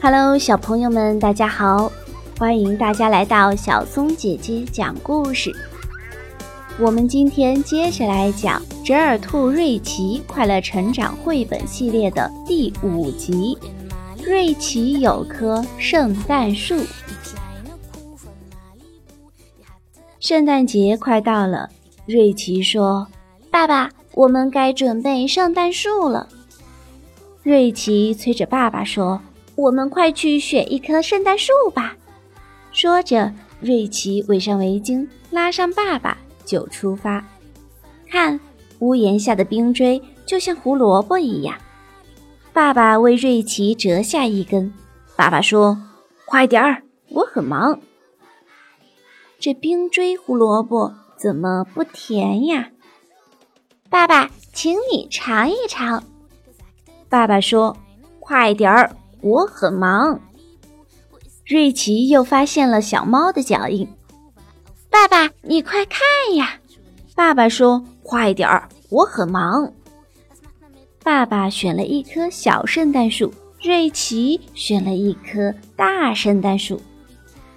Hello，小朋友们，大家好！欢迎大家来到小松姐姐讲故事。我们今天接着来讲《折耳兔瑞奇快乐成长绘本系列》的第五集《瑞奇有棵圣诞树》。圣诞节快到了，瑞奇说：“爸爸，我们该准备圣诞树了。”瑞奇催着爸爸说。我们快去选一棵圣诞树吧！说着，瑞奇围上围巾，拉上爸爸就出发。看，屋檐下的冰锥就像胡萝卜一样。爸爸为瑞奇折下一根。爸爸说：“快点儿，我很忙。”这冰锥胡萝卜怎么不甜呀？爸爸，请你尝一尝。爸爸说：“快点儿。”我很忙。瑞奇又发现了小猫的脚印。爸爸，你快看呀！爸爸说：“快点儿，我很忙。”爸爸选了一棵小圣诞树，瑞奇选了一棵大圣诞树。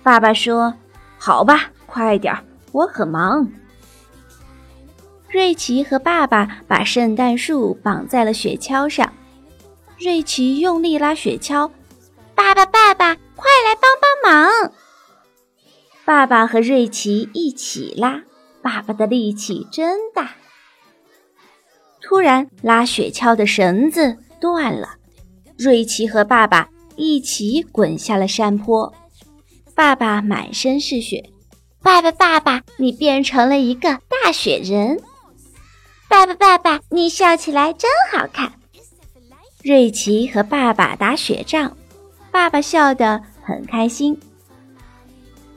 爸爸说：“好吧，快点儿，我很忙。”瑞奇和爸爸把圣诞树绑在了雪橇上。瑞奇用力拉雪橇，爸爸，爸爸，快来帮帮忙！爸爸和瑞奇一起拉，爸爸的力气真大。突然，拉雪橇的绳子断了，瑞奇和爸爸一起滚下了山坡。爸爸满身是雪，爸爸，爸爸，你变成了一个大雪人。爸爸，爸爸，你笑起来真好看。瑞奇和爸爸打雪仗，爸爸笑得很开心。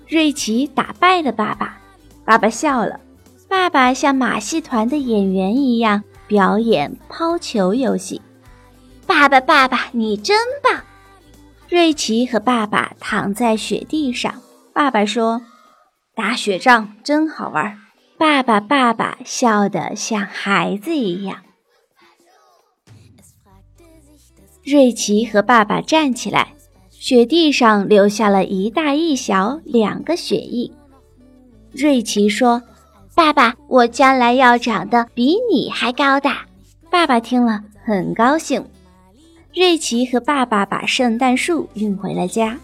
瑞奇打败了爸爸，爸爸笑了。爸爸像马戏团的演员一样表演抛球游戏。爸爸，爸爸，你真棒！瑞奇和爸爸躺在雪地上，爸爸说：“打雪仗真好玩。”爸爸，爸爸笑得像孩子一样。瑞奇和爸爸站起来，雪地上留下了一大一小两个雪印。瑞奇说：“爸爸，我将来要长得比你还高大。”爸爸听了很高兴。瑞奇和爸爸把圣诞树运回了家。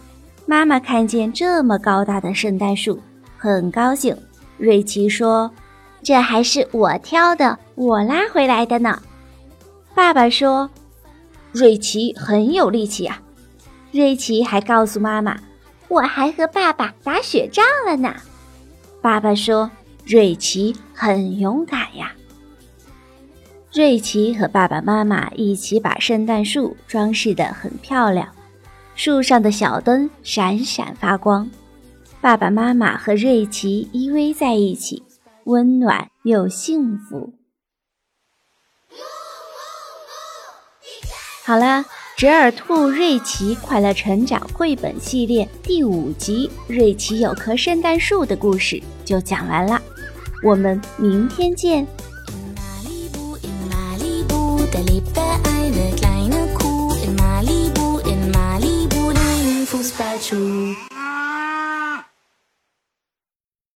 妈妈看见这么高大的圣诞树，很高兴。瑞奇说：“这还是我挑的，我拉回来的呢。”爸爸说。瑞奇很有力气呀！瑞奇还告诉妈妈：“我还和爸爸打雪仗了呢。”爸爸说：“瑞奇很勇敢呀。”瑞奇和爸爸妈妈一起把圣诞树装饰得很漂亮，树上的小灯闪闪发光。爸爸妈妈和瑞奇依偎在一起，温暖又幸福。好啦，折耳兔瑞奇快乐成长绘本系列第五集《瑞奇有棵圣诞树》的故事就讲完了，我们明天见。